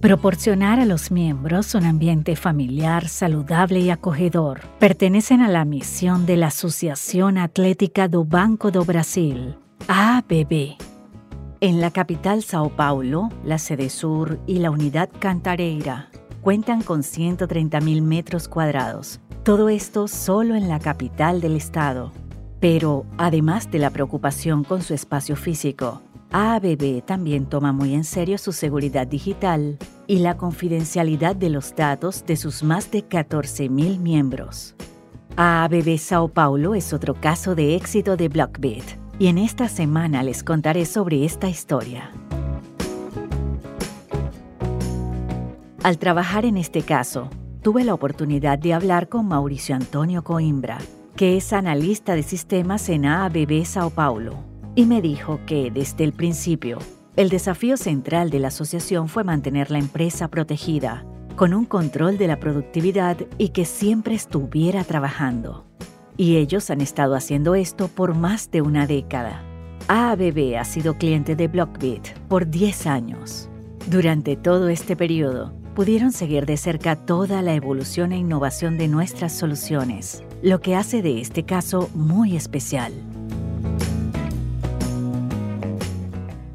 Proporcionar a los miembros un ambiente familiar, saludable y acogedor pertenecen a la misión de la Asociación Atlética do Banco do Brasil, ABB. En la capital Sao Paulo, la sede sur y la unidad Cantareira cuentan con 130.000 metros cuadrados. Todo esto solo en la capital del estado. Pero, además de la preocupación con su espacio físico, ABB también toma muy en serio su seguridad digital y la confidencialidad de los datos de sus más de 14.000 miembros. ABB Sao Paulo es otro caso de éxito de Blockbit y en esta semana les contaré sobre esta historia. Al trabajar en este caso, tuve la oportunidad de hablar con Mauricio Antonio Coimbra, que es analista de sistemas en ABB Sao Paulo y me dijo que desde el principio el desafío central de la asociación fue mantener la empresa protegida, con un control de la productividad y que siempre estuviera trabajando. Y ellos han estado haciendo esto por más de una década. AABB ha sido cliente de Blockbit por 10 años. Durante todo este periodo, pudieron seguir de cerca toda la evolución e innovación de nuestras soluciones, lo que hace de este caso muy especial.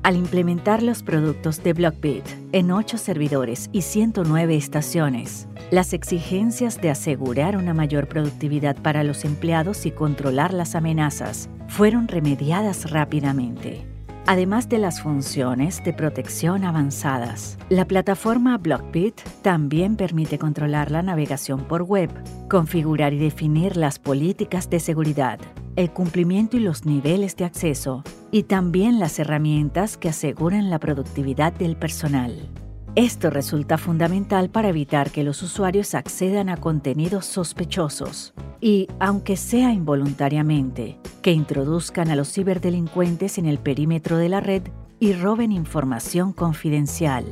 Al implementar los productos de Blockbit en 8 servidores y 109 estaciones, las exigencias de asegurar una mayor productividad para los empleados y controlar las amenazas fueron remediadas rápidamente. Además de las funciones de protección avanzadas, la plataforma Blockbit también permite controlar la navegación por web, configurar y definir las políticas de seguridad, el cumplimiento y los niveles de acceso, y también las herramientas que aseguran la productividad del personal. Esto resulta fundamental para evitar que los usuarios accedan a contenidos sospechosos y, aunque sea involuntariamente, que introduzcan a los ciberdelincuentes en el perímetro de la red y roben información confidencial.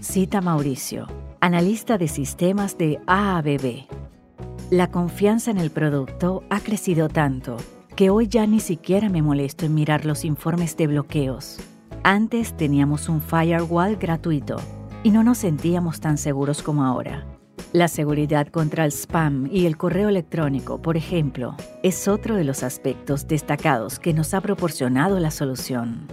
Cita Mauricio, analista de sistemas de AABB. La confianza en el producto ha crecido tanto que hoy ya ni siquiera me molesto en mirar los informes de bloqueos. Antes teníamos un firewall gratuito y no nos sentíamos tan seguros como ahora. La seguridad contra el spam y el correo electrónico, por ejemplo, es otro de los aspectos destacados que nos ha proporcionado la solución.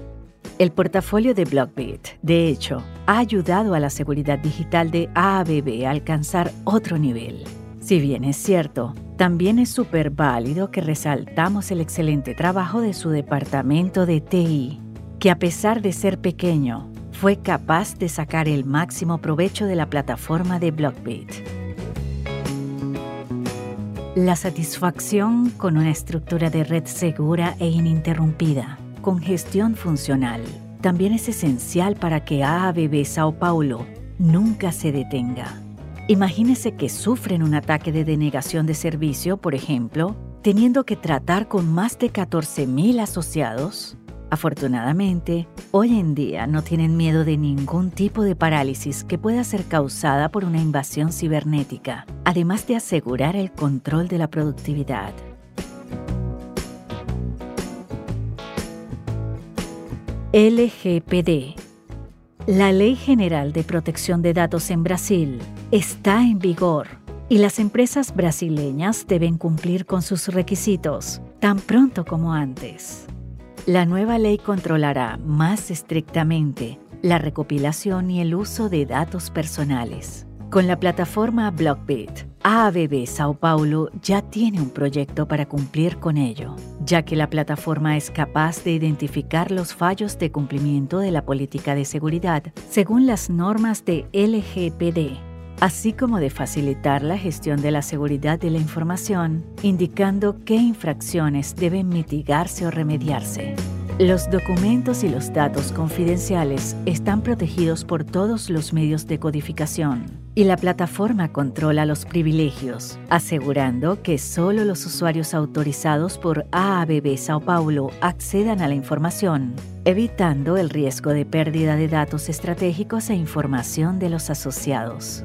El portafolio de Blockbit, de hecho, ha ayudado a la seguridad digital de AABB a alcanzar otro nivel. Si bien es cierto, también es súper válido que resaltamos el excelente trabajo de su departamento de TI, que a pesar de ser pequeño, fue capaz de sacar el máximo provecho de la plataforma de Blockbit. La satisfacción con una estructura de red segura e ininterrumpida, con gestión funcional, también es esencial para que AABB Sao Paulo nunca se detenga. Imagínese que sufren un ataque de denegación de servicio, por ejemplo, teniendo que tratar con más de 14.000 asociados. Afortunadamente, hoy en día no tienen miedo de ningún tipo de parálisis que pueda ser causada por una invasión cibernética, además de asegurar el control de la productividad. LGPD la Ley General de Protección de Datos en Brasil está en vigor y las empresas brasileñas deben cumplir con sus requisitos tan pronto como antes. La nueva ley controlará más estrictamente la recopilación y el uso de datos personales. Con la plataforma Blockbit, AABB Sao Paulo ya tiene un proyecto para cumplir con ello, ya que la plataforma es capaz de identificar los fallos de cumplimiento de la política de seguridad según las normas de LGPD, así como de facilitar la gestión de la seguridad de la información, indicando qué infracciones deben mitigarse o remediarse. Los documentos y los datos confidenciales están protegidos por todos los medios de codificación y la plataforma controla los privilegios, asegurando que solo los usuarios autorizados por AABB Sao Paulo accedan a la información, evitando el riesgo de pérdida de datos estratégicos e información de los asociados.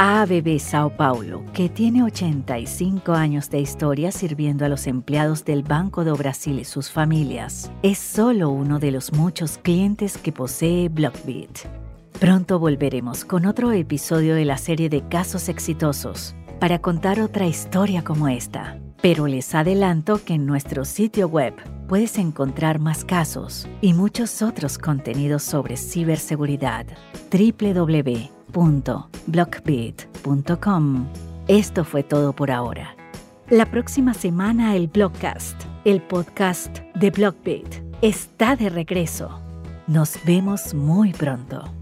ABB Sao Paulo, que tiene 85 años de historia sirviendo a los empleados del Banco do Brasil y sus familias, es solo uno de los muchos clientes que posee Blockbeat. Pronto volveremos con otro episodio de la serie de casos exitosos para contar otra historia como esta. Pero les adelanto que en nuestro sitio web puedes encontrar más casos y muchos otros contenidos sobre ciberseguridad. www www.blockbeat.com. Esto fue todo por ahora. La próxima semana el Blockcast, el podcast de Blockbeat, está de regreso. Nos vemos muy pronto.